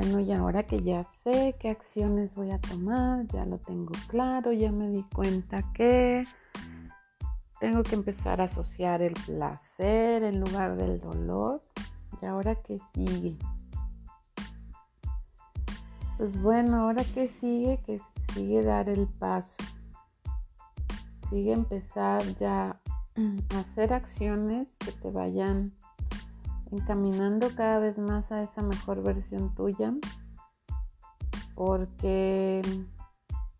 Bueno, y ahora que ya sé qué acciones voy a tomar, ya lo tengo claro, ya me di cuenta que tengo que empezar a asociar el placer en lugar del dolor. ¿Y ahora qué sigue? Pues bueno, ahora qué sigue, que sigue dar el paso. Sigue empezar ya a hacer acciones que te vayan encaminando cada vez más a esa mejor versión tuya, porque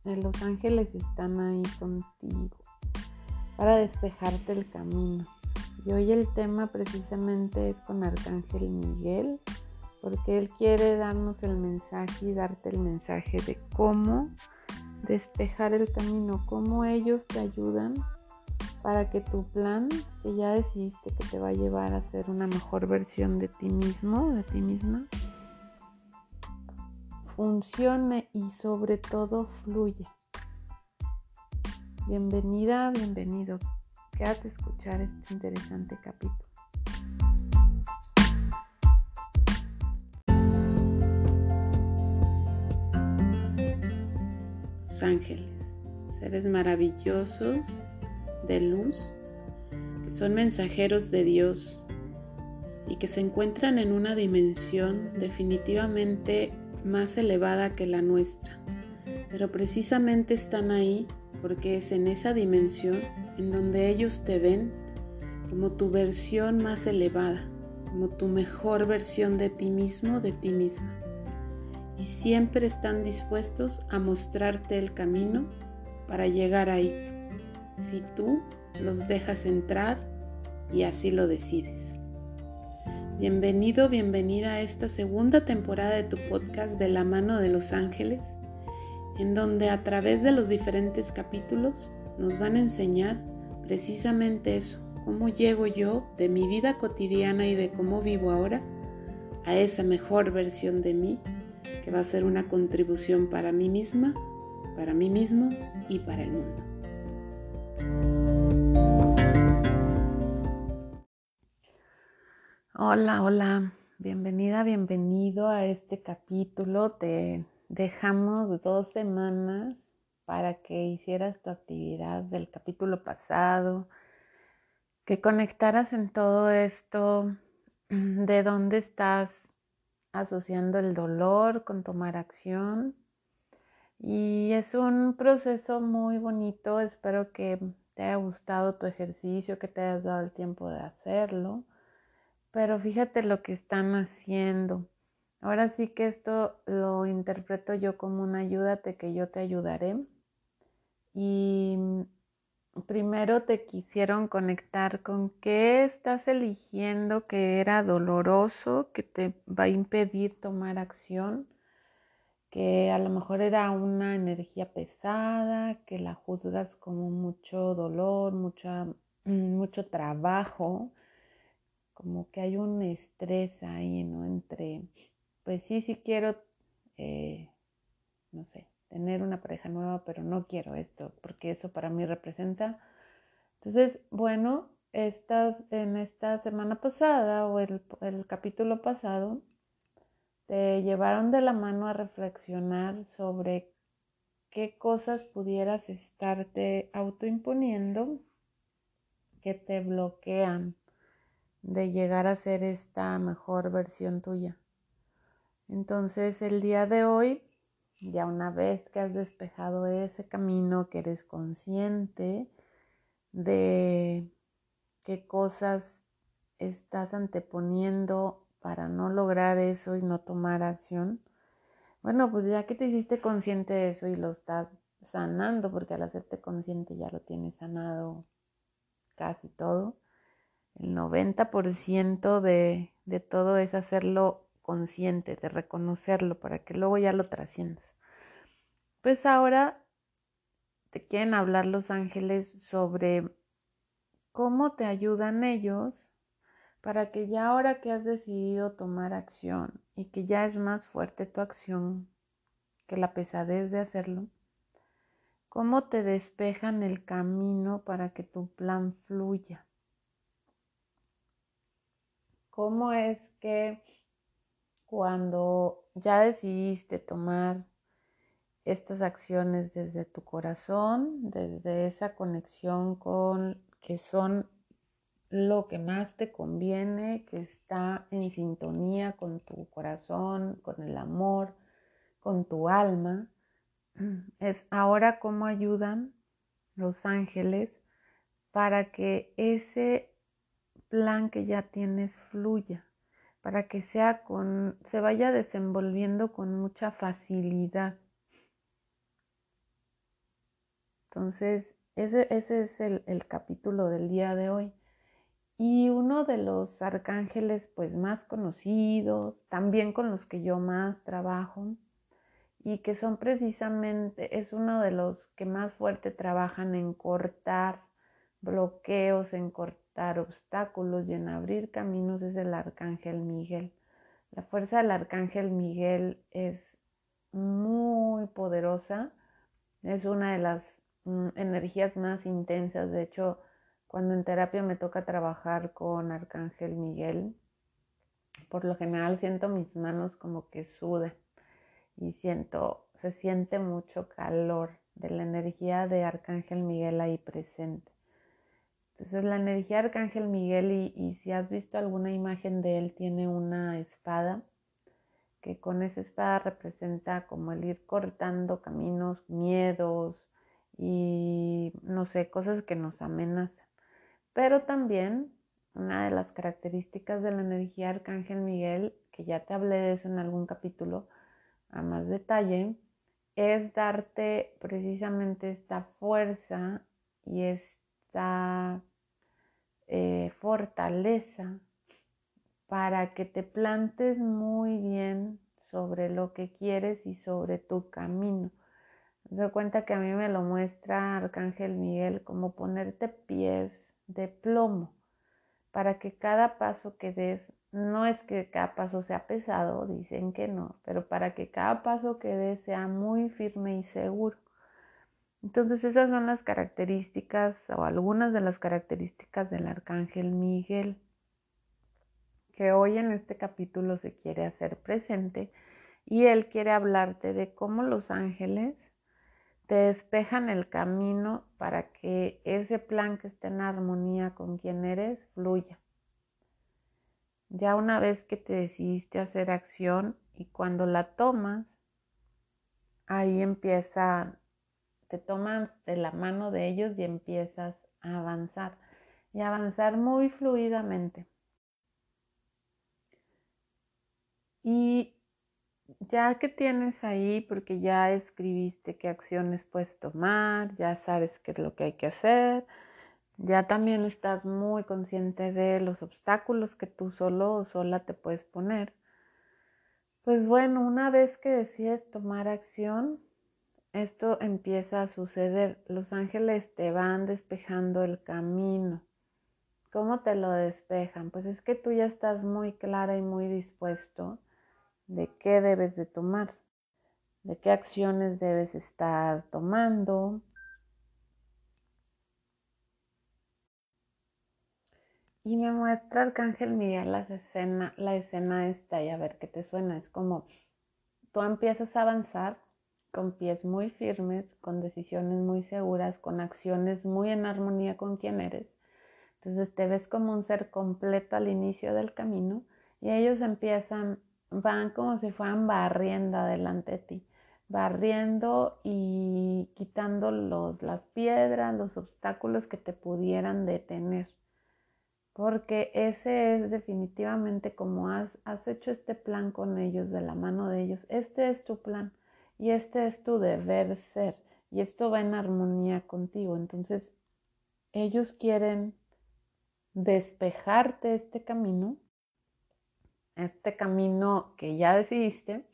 los ángeles están ahí contigo para despejarte el camino. Y hoy el tema precisamente es con Arcángel Miguel, porque él quiere darnos el mensaje y darte el mensaje de cómo despejar el camino, cómo ellos te ayudan para que tu plan que ya decidiste que te va a llevar a ser una mejor versión de ti mismo, de ti misma, funcione y sobre todo fluya. Bienvenida, bienvenido. Quédate a escuchar este interesante capítulo. ángeles, seres maravillosos de luz, que son mensajeros de Dios y que se encuentran en una dimensión definitivamente más elevada que la nuestra. Pero precisamente están ahí porque es en esa dimensión en donde ellos te ven como tu versión más elevada, como tu mejor versión de ti mismo, de ti misma. Y siempre están dispuestos a mostrarte el camino para llegar ahí si tú los dejas entrar y así lo decides. Bienvenido, bienvenida a esta segunda temporada de tu podcast de la mano de los ángeles, en donde a través de los diferentes capítulos nos van a enseñar precisamente eso, cómo llego yo de mi vida cotidiana y de cómo vivo ahora a esa mejor versión de mí que va a ser una contribución para mí misma, para mí mismo y para el mundo. Hola, hola, bienvenida, bienvenido a este capítulo. Te dejamos dos semanas para que hicieras tu actividad del capítulo pasado, que conectaras en todo esto, de dónde estás asociando el dolor con tomar acción y es un proceso muy bonito, espero que te haya gustado tu ejercicio, que te hayas dado el tiempo de hacerlo. Pero fíjate lo que están haciendo. Ahora sí que esto lo interpreto yo como una ayúdate que yo te ayudaré. Y primero te quisieron conectar con qué estás eligiendo que era doloroso, que te va a impedir tomar acción que a lo mejor era una energía pesada, que la juzgas como mucho dolor, mucha, mm, mucho trabajo, como que hay un estrés ahí, ¿no? Entre, pues sí, sí quiero, eh, no sé, tener una pareja nueva, pero no quiero esto, porque eso para mí representa. Entonces, bueno, estas, en esta semana pasada o el, el capítulo pasado, te llevaron de la mano a reflexionar sobre qué cosas pudieras estarte autoimponiendo que te bloquean de llegar a ser esta mejor versión tuya. Entonces el día de hoy, ya una vez que has despejado ese camino, que eres consciente de qué cosas estás anteponiendo para no lograr eso y no tomar acción, bueno, pues ya que te hiciste consciente de eso y lo estás sanando, porque al hacerte consciente ya lo tienes sanado casi todo, el 90% de, de todo es hacerlo consciente, de reconocerlo para que luego ya lo trasciendas. Pues ahora te quieren hablar los ángeles sobre cómo te ayudan ellos para que ya ahora que has decidido tomar acción y que ya es más fuerte tu acción que la pesadez de hacerlo, cómo te despejan el camino para que tu plan fluya. ¿Cómo es que cuando ya decidiste tomar estas acciones desde tu corazón, desde esa conexión con que son lo que más te conviene, que está en sintonía con tu corazón, con el amor, con tu alma, es ahora cómo ayudan los ángeles para que ese plan que ya tienes fluya, para que sea con, se vaya desenvolviendo con mucha facilidad. Entonces, ese, ese es el, el capítulo del día de hoy. Y uno de los arcángeles pues más conocidos, también con los que yo más trabajo, y que son precisamente, es uno de los que más fuerte trabajan en cortar bloqueos, en cortar obstáculos y en abrir caminos, es el arcángel Miguel. La fuerza del arcángel Miguel es muy poderosa, es una de las mm, energías más intensas, de hecho, cuando en terapia me toca trabajar con Arcángel Miguel, por lo general siento mis manos como que sudan y siento, se siente mucho calor de la energía de Arcángel Miguel ahí presente. Entonces la energía de Arcángel Miguel y, y si has visto alguna imagen de él tiene una espada que con esa espada representa como el ir cortando caminos, miedos y no sé, cosas que nos amenazan. Pero también una de las características de la energía Arcángel Miguel, que ya te hablé de eso en algún capítulo, a más detalle, es darte precisamente esta fuerza y esta eh, fortaleza para que te plantes muy bien sobre lo que quieres y sobre tu camino. Me doy cuenta que a mí me lo muestra Arcángel Miguel como ponerte pies de plomo para que cada paso que des no es que cada paso sea pesado, dicen que no, pero para que cada paso que dé sea muy firme y seguro. Entonces esas son las características o algunas de las características del arcángel Miguel, que hoy en este capítulo se quiere hacer presente y él quiere hablarte de cómo los ángeles te despejan el camino para que ese plan que esté en armonía con quien eres fluya. Ya una vez que te decidiste hacer acción y cuando la tomas, ahí empieza, te tomas de la mano de ellos y empiezas a avanzar y avanzar muy fluidamente. Y ya que tienes ahí, porque ya escribiste qué acciones puedes tomar, ya sabes qué es lo que hay que hacer, ya también estás muy consciente de los obstáculos que tú solo o sola te puedes poner. Pues bueno, una vez que decides tomar acción, esto empieza a suceder. Los ángeles te van despejando el camino. ¿Cómo te lo despejan? Pues es que tú ya estás muy clara y muy dispuesto de qué debes de tomar, de qué acciones debes estar tomando, Y me muestra Arcángel Miguel la escena, la escena esta y a ver qué te suena. Es como tú empiezas a avanzar con pies muy firmes, con decisiones muy seguras, con acciones muy en armonía con quien eres. Entonces te ves como un ser completo al inicio del camino y ellos empiezan, van como si fueran barriendo adelante de ti, barriendo y quitando los, las piedras, los obstáculos que te pudieran detener porque ese es definitivamente como has, has, hecho este plan con ellos, de la mano de ellos, este es tu plan y este es tu deber ser y esto va en armonía contigo. Entonces, ellos quieren despejarte este camino, este camino que ya decidiste,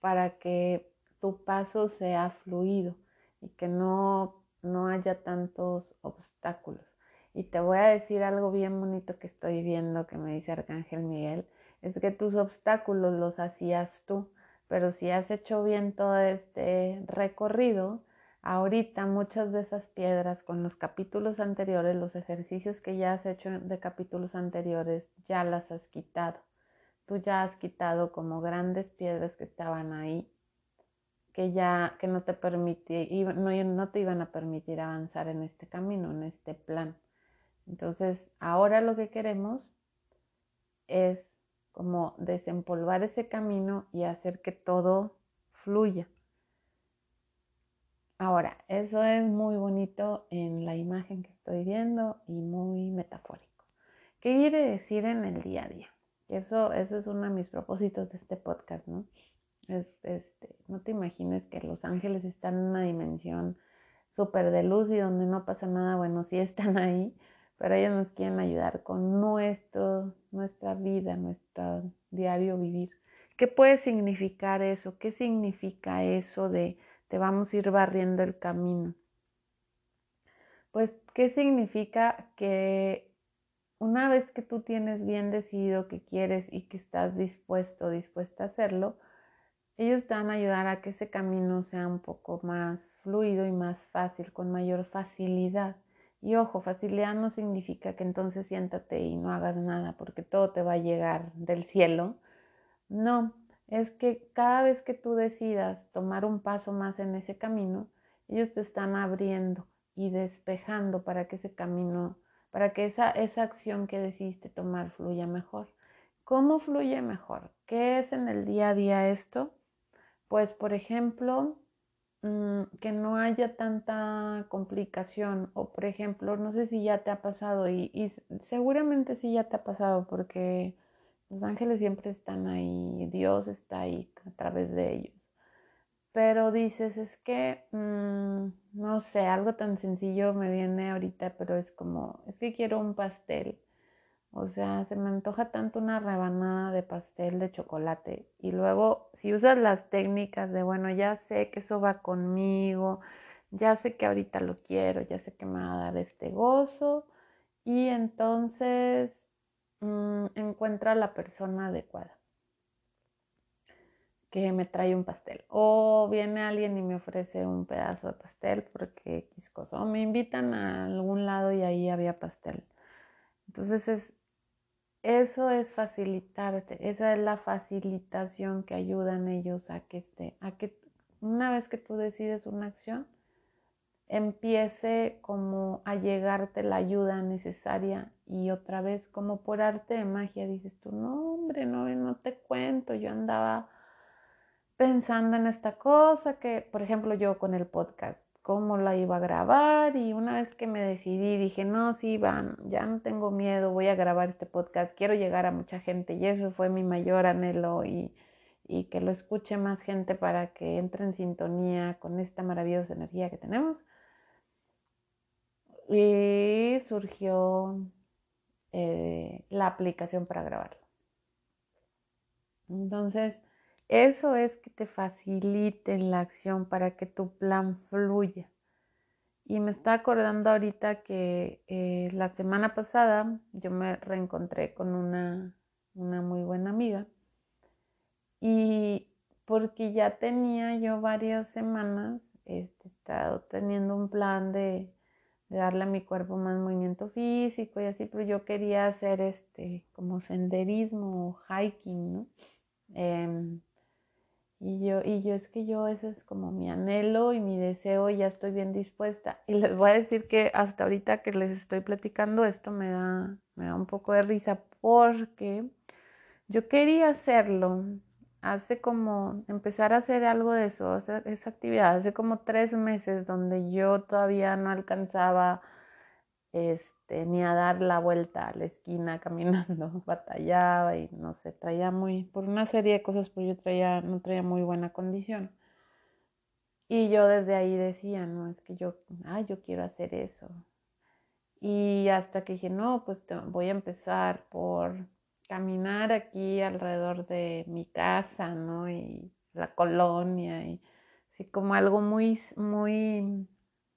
para que tu paso sea fluido y que no, no haya tantos obstáculos. Y te voy a decir algo bien bonito que estoy viendo que me dice Arcángel Miguel, es que tus obstáculos los hacías tú, pero si has hecho bien todo este recorrido, ahorita muchas de esas piedras con los capítulos anteriores, los ejercicios que ya has hecho de capítulos anteriores, ya las has quitado. Tú ya has quitado como grandes piedras que estaban ahí, que ya que no te no, no te iban a permitir avanzar en este camino, en este plan. Entonces, ahora lo que queremos es como desempolvar ese camino y hacer que todo fluya. Ahora, eso es muy bonito en la imagen que estoy viendo y muy metafórico. ¿Qué quiere decir en el día a día? Eso, eso es uno de mis propósitos de este podcast, ¿no? Es, este, no te imagines que los ángeles están en una dimensión súper de luz y donde no pasa nada, bueno, sí están ahí, pero ellos nos quieren ayudar con nuestro, nuestra vida, nuestro diario vivir. ¿Qué puede significar eso? ¿Qué significa eso de te vamos a ir barriendo el camino. Pues, ¿qué significa que una vez que tú tienes bien decidido que quieres y que estás dispuesto, dispuesta a hacerlo, ellos te van a ayudar a que ese camino sea un poco más fluido y más fácil, con mayor facilidad. Y ojo, facilidad no significa que entonces siéntate y no hagas nada porque todo te va a llegar del cielo. No, es que cada vez que tú decidas tomar un paso más en ese camino, ellos te están abriendo y despejando para que ese camino, para que esa, esa acción que decidiste tomar fluya mejor. ¿Cómo fluye mejor? ¿Qué es en el día a día esto? Pues, por ejemplo, mm, que no haya tanta complicación o, por ejemplo, no sé si ya te ha pasado y, y seguramente sí ya te ha pasado porque los ángeles siempre están ahí, Dios está ahí a través de ellos. Pero dices, es que, mm, no sé, algo tan sencillo me viene ahorita, pero es como, es que quiero un pastel. O sea, se me antoja tanto una rebanada de pastel de chocolate. Y luego, si usas las técnicas de, bueno, ya sé que eso va conmigo, ya sé que ahorita lo quiero, ya sé que me va a dar este gozo. Y entonces Mm, encuentra la persona adecuada que me trae un pastel. O viene alguien y me ofrece un pedazo de pastel porque X cosa. O me invitan a algún lado y ahí había pastel. Entonces es, eso es facilitarte. Esa es la facilitación que ayudan ellos a que esté, a que una vez que tú decides una acción, empiece como a llegarte la ayuda necesaria y otra vez como por arte de magia dices tú, no hombre, no, no te cuento, yo andaba pensando en esta cosa que, por ejemplo, yo con el podcast, cómo la iba a grabar y una vez que me decidí dije, no, sí, van, ya no tengo miedo, voy a grabar este podcast, quiero llegar a mucha gente y eso fue mi mayor anhelo y, y que lo escuche más gente para que entre en sintonía con esta maravillosa energía que tenemos. Y surgió eh, la aplicación para grabarlo. Entonces, eso es que te facilite la acción para que tu plan fluya. Y me está acordando ahorita que eh, la semana pasada yo me reencontré con una, una muy buena amiga y porque ya tenía yo varias semanas este, estado teniendo un plan de, de darle a mi cuerpo más movimiento físico y así, pero yo quería hacer este como senderismo o hiking, ¿no? Em, y yo, y yo es que yo ese es como mi anhelo y mi deseo, y ya estoy bien dispuesta. Y les voy a decir que hasta ahorita que les estoy platicando esto me da, me da un poco de risa porque yo quería hacerlo hace como empezar a hacer algo de eso, esa, actividad, hace como tres meses donde yo todavía no alcanzaba este, ni a dar la vuelta a la esquina caminando, batallaba y no sé, traía muy, por una serie de cosas, pues yo traía, no traía muy buena condición. Y yo desde ahí decía, no, es que yo, ah, yo quiero hacer eso. Y hasta que dije, no, pues voy a empezar por caminar aquí alrededor de mi casa, ¿no? Y la colonia, y así como algo muy, muy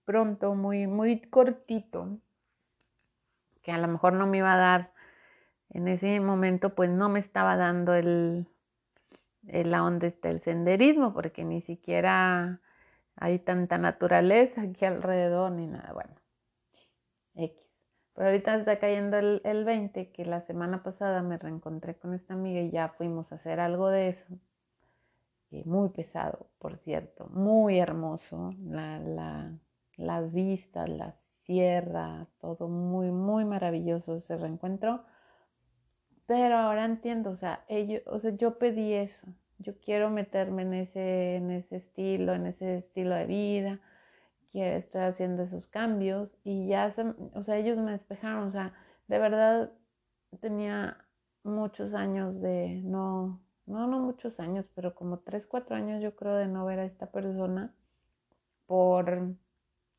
pronto, muy, muy cortito, que a lo mejor no me iba a dar en ese momento, pues no me estaba dando el, el a dónde está el senderismo, porque ni siquiera hay tanta naturaleza aquí alrededor ni nada, bueno, X. Pero ahorita está cayendo el, el 20, que la semana pasada me reencontré con esta amiga y ya fuimos a hacer algo de eso. Muy pesado, por cierto, muy hermoso. La, la, las vistas, la sierra, todo muy, muy maravilloso ese reencuentro. Pero ahora entiendo, o sea, ellos, o sea, yo pedí eso. Yo quiero meterme en ese, en ese estilo, en ese estilo de vida que estoy haciendo esos cambios y ya, o sea, ellos me despejaron, o sea, de verdad tenía muchos años de no, no, no muchos años, pero como tres, cuatro años yo creo de no ver a esta persona por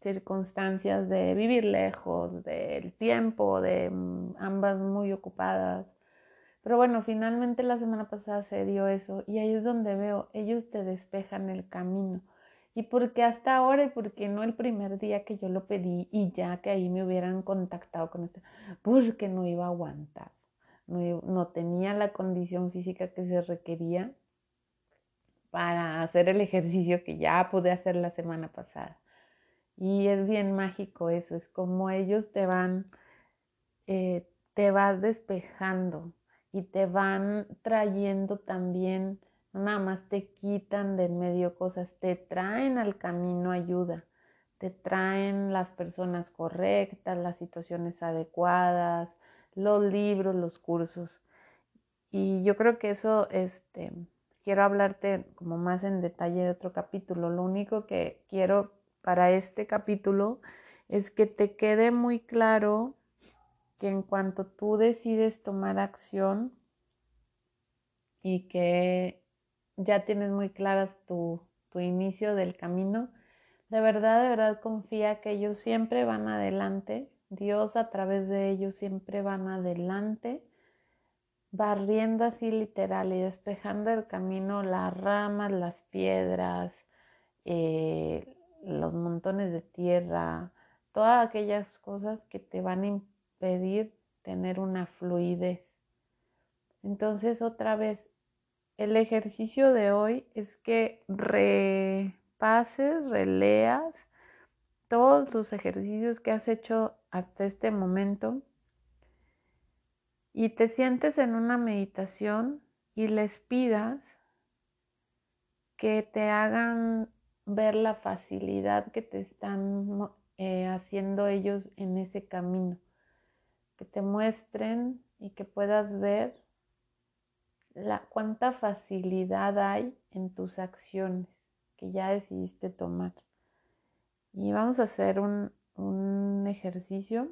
circunstancias de vivir lejos, del tiempo, de mm, ambas muy ocupadas. Pero bueno, finalmente la semana pasada se dio eso y ahí es donde veo, ellos te despejan el camino y porque hasta ahora y porque no el primer día que yo lo pedí y ya que ahí me hubieran contactado con esto, porque no iba a aguantar, no, no tenía la condición física que se requería para hacer el ejercicio que ya pude hacer la semana pasada. Y es bien mágico eso, es como ellos te van, eh, te vas despejando y te van trayendo también nada más te quitan del medio cosas, te traen al camino ayuda, te traen las personas correctas, las situaciones adecuadas, los libros, los cursos. Y yo creo que eso, este, quiero hablarte como más en detalle de otro capítulo. Lo único que quiero para este capítulo es que te quede muy claro que en cuanto tú decides tomar acción y que ya tienes muy claras tu, tu inicio del camino, de verdad, de verdad confía que ellos siempre van adelante, Dios a través de ellos siempre van adelante, barriendo así literal y despejando el camino las ramas, las piedras, eh, los montones de tierra, todas aquellas cosas que te van a impedir tener una fluidez. Entonces otra vez el ejercicio de hoy es que repases, releas todos los ejercicios que has hecho hasta este momento y te sientes en una meditación y les pidas que te hagan ver la facilidad que te están eh, haciendo ellos en ese camino, que te muestren y que puedas ver la, cuánta facilidad hay en tus acciones que ya decidiste tomar. Y vamos a hacer un, un ejercicio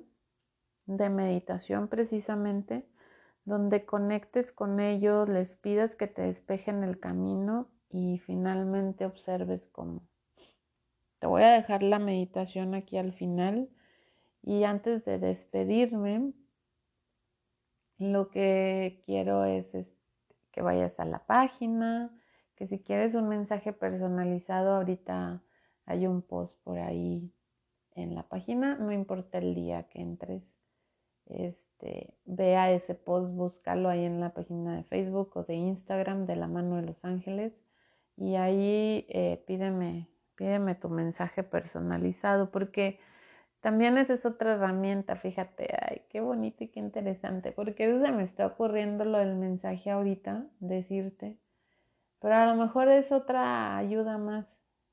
de meditación precisamente donde conectes con ellos, les pidas que te despejen el camino y finalmente observes cómo. Te voy a dejar la meditación aquí al final y antes de despedirme, lo que quiero es que vayas a la página, que si quieres un mensaje personalizado, ahorita hay un post por ahí en la página, no importa el día que entres, este, vea ese post, búscalo ahí en la página de Facebook o de Instagram de la mano de los ángeles y ahí eh, pídeme, pídeme tu mensaje personalizado porque también esa es otra herramienta, fíjate, ay, qué bonito y qué interesante, porque eso se me está ocurriendo lo del mensaje ahorita, decirte, pero a lo mejor es otra ayuda más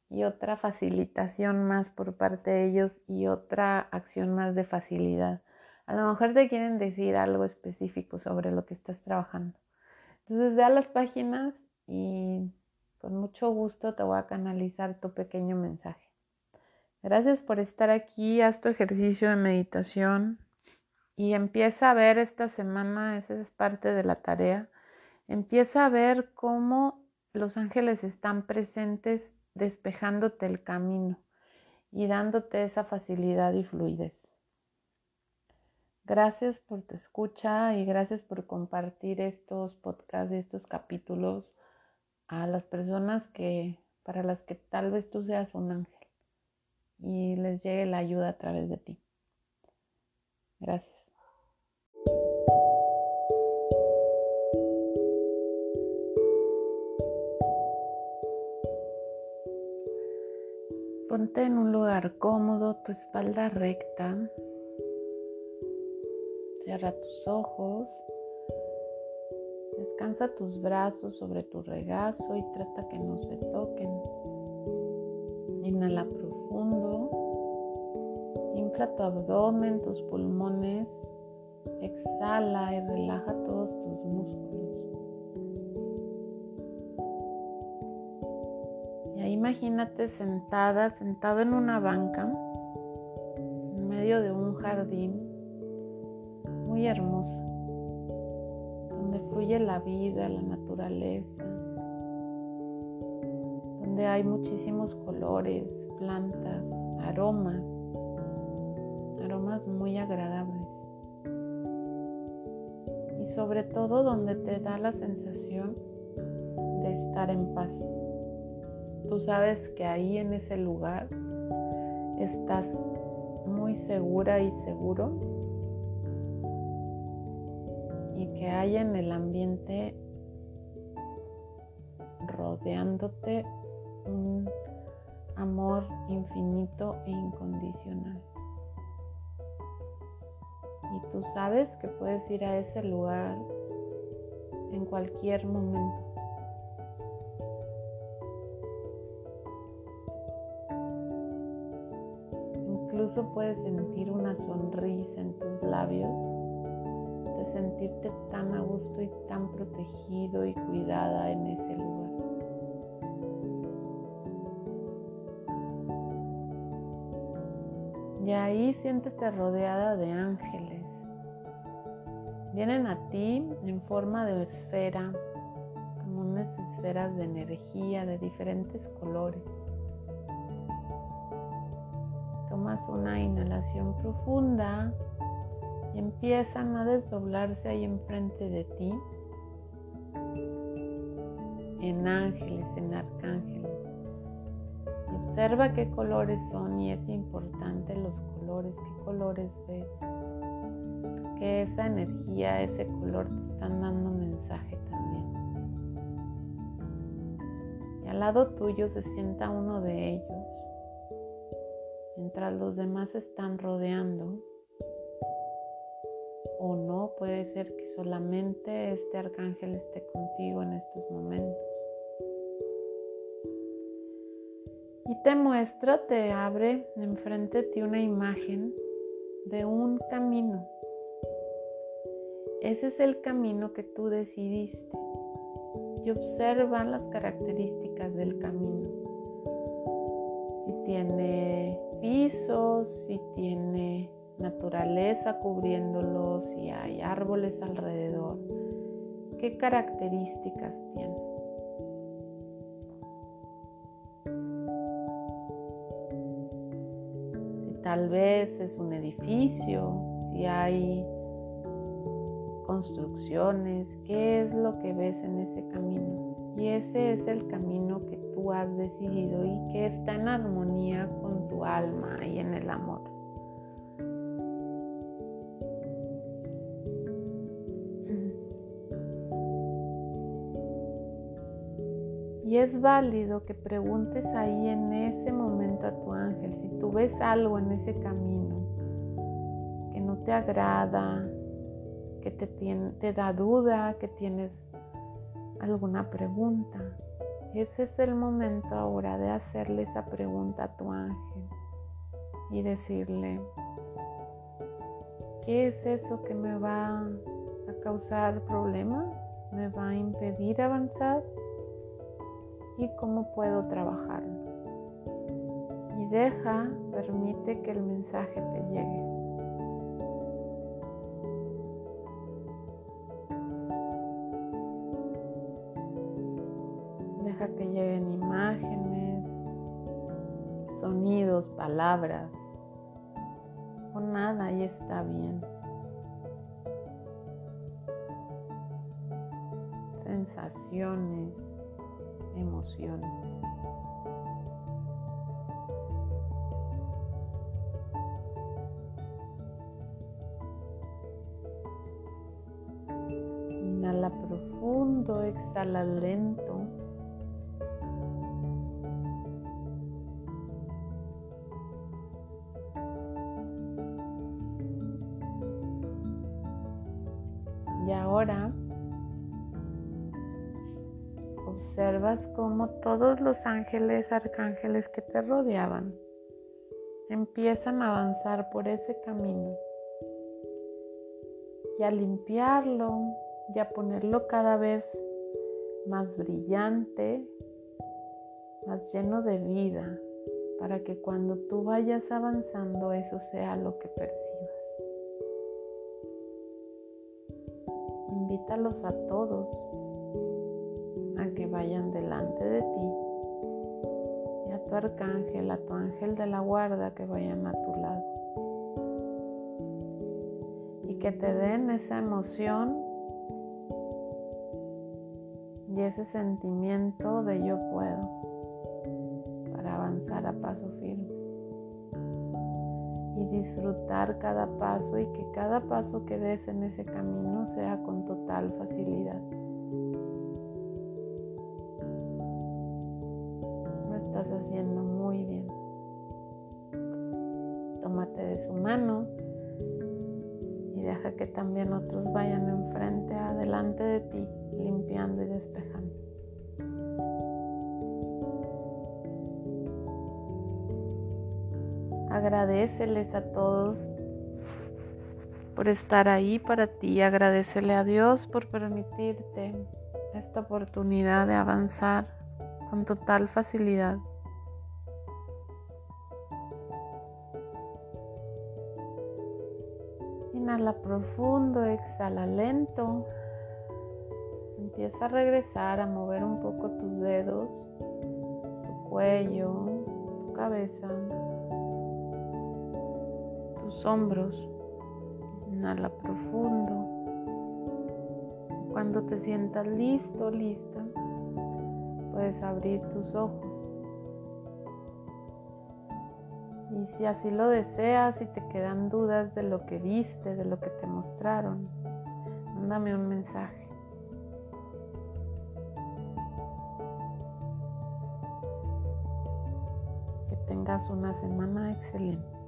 y otra facilitación más por parte de ellos y otra acción más de facilidad. A lo mejor te quieren decir algo específico sobre lo que estás trabajando. Entonces ve a las páginas y con mucho gusto te voy a canalizar tu pequeño mensaje. Gracias por estar aquí, haz tu ejercicio de meditación y empieza a ver esta semana, esa es parte de la tarea, empieza a ver cómo los ángeles están presentes despejándote el camino y dándote esa facilidad y fluidez. Gracias por tu escucha y gracias por compartir estos podcasts estos capítulos a las personas que para las que tal vez tú seas un ángel y les llegue la ayuda a través de ti. Gracias. Ponte en un lugar cómodo, tu espalda recta. Cierra tus ojos. Descansa tus brazos sobre tu regazo y trata que no se toquen. Inhala profundo. Infla tu abdomen, tus pulmones. Exhala y relaja todos tus músculos. Y ahí imagínate sentada, sentado en una banca, en medio de un jardín muy hermoso la vida, la naturaleza, donde hay muchísimos colores, plantas, aromas, aromas muy agradables. Y sobre todo donde te da la sensación de estar en paz. Tú sabes que ahí en ese lugar estás muy segura y seguro que haya en el ambiente rodeándote un amor infinito e incondicional. Y tú sabes que puedes ir a ese lugar en cualquier momento. Incluso puedes sentir una sonrisa en tus labios sentirte tan a gusto y tan protegido y cuidada en ese lugar. Y ahí siéntete rodeada de ángeles. Vienen a ti en forma de esfera, como unas esferas de energía de diferentes colores. Tomas una inhalación profunda empiezan a desdoblarse ahí enfrente de ti en ángeles, en arcángeles. Y observa qué colores son y es importante los colores, qué colores ves. Que esa energía, ese color te están dando mensaje también. Y al lado tuyo se sienta uno de ellos, mientras los demás están rodeando o no, puede ser que solamente este arcángel esté contigo en estos momentos. Y te muestra, te abre enfrente de ti una imagen de un camino. Ese es el camino que tú decidiste. Y observa las características del camino. Si tiene pisos, si tiene naturaleza cubriéndolos y hay árboles alrededor. ¿Qué características tiene? Tal vez es un edificio, si hay construcciones, ¿qué es lo que ves en ese camino? Y ese es el camino que tú has decidido y que está en armonía con tu alma y en el amor. Es válido que preguntes ahí en ese momento a tu ángel si tú ves algo en ese camino que no te agrada, que te, da duda, que tienes alguna pregunta. Ese es el momento ahora de hacerle esa pregunta a tu ángel y decirle, ¿qué es eso que me va a causar problema? ¿Me va a impedir avanzar? Y cómo puedo trabajarlo. Y deja, permite que el mensaje te llegue. Deja que lleguen imágenes, sonidos, palabras o nada y está bien. Sensaciones emociones. Inhala profundo, exhala lento. Y ahora observas cómo todos los ángeles, arcángeles que te rodeaban empiezan a avanzar por ese camino y a limpiarlo y a ponerlo cada vez más brillante, más lleno de vida, para que cuando tú vayas avanzando eso sea lo que percibas. Invítalos a todos que vayan delante de ti y a tu arcángel, a tu ángel de la guarda que vayan a tu lado. Y que te den esa emoción y ese sentimiento de yo puedo para avanzar a paso firme y disfrutar cada paso y que cada paso que des en ese camino sea con total facilidad. Su mano y deja que también otros vayan enfrente, adelante de ti, limpiando y despejando. Agradeceles a todos por estar ahí para ti. Agradecele a Dios por permitirte esta oportunidad de avanzar con total facilidad. Inhala profundo, exhala lento. Empieza a regresar a mover un poco tus dedos, tu cuello, tu cabeza, tus hombros. Inhala profundo. Cuando te sientas listo, lista, puedes abrir tus ojos. Si así lo deseas y te quedan dudas de lo que viste, de lo que te mostraron, mándame un mensaje. Que tengas una semana excelente.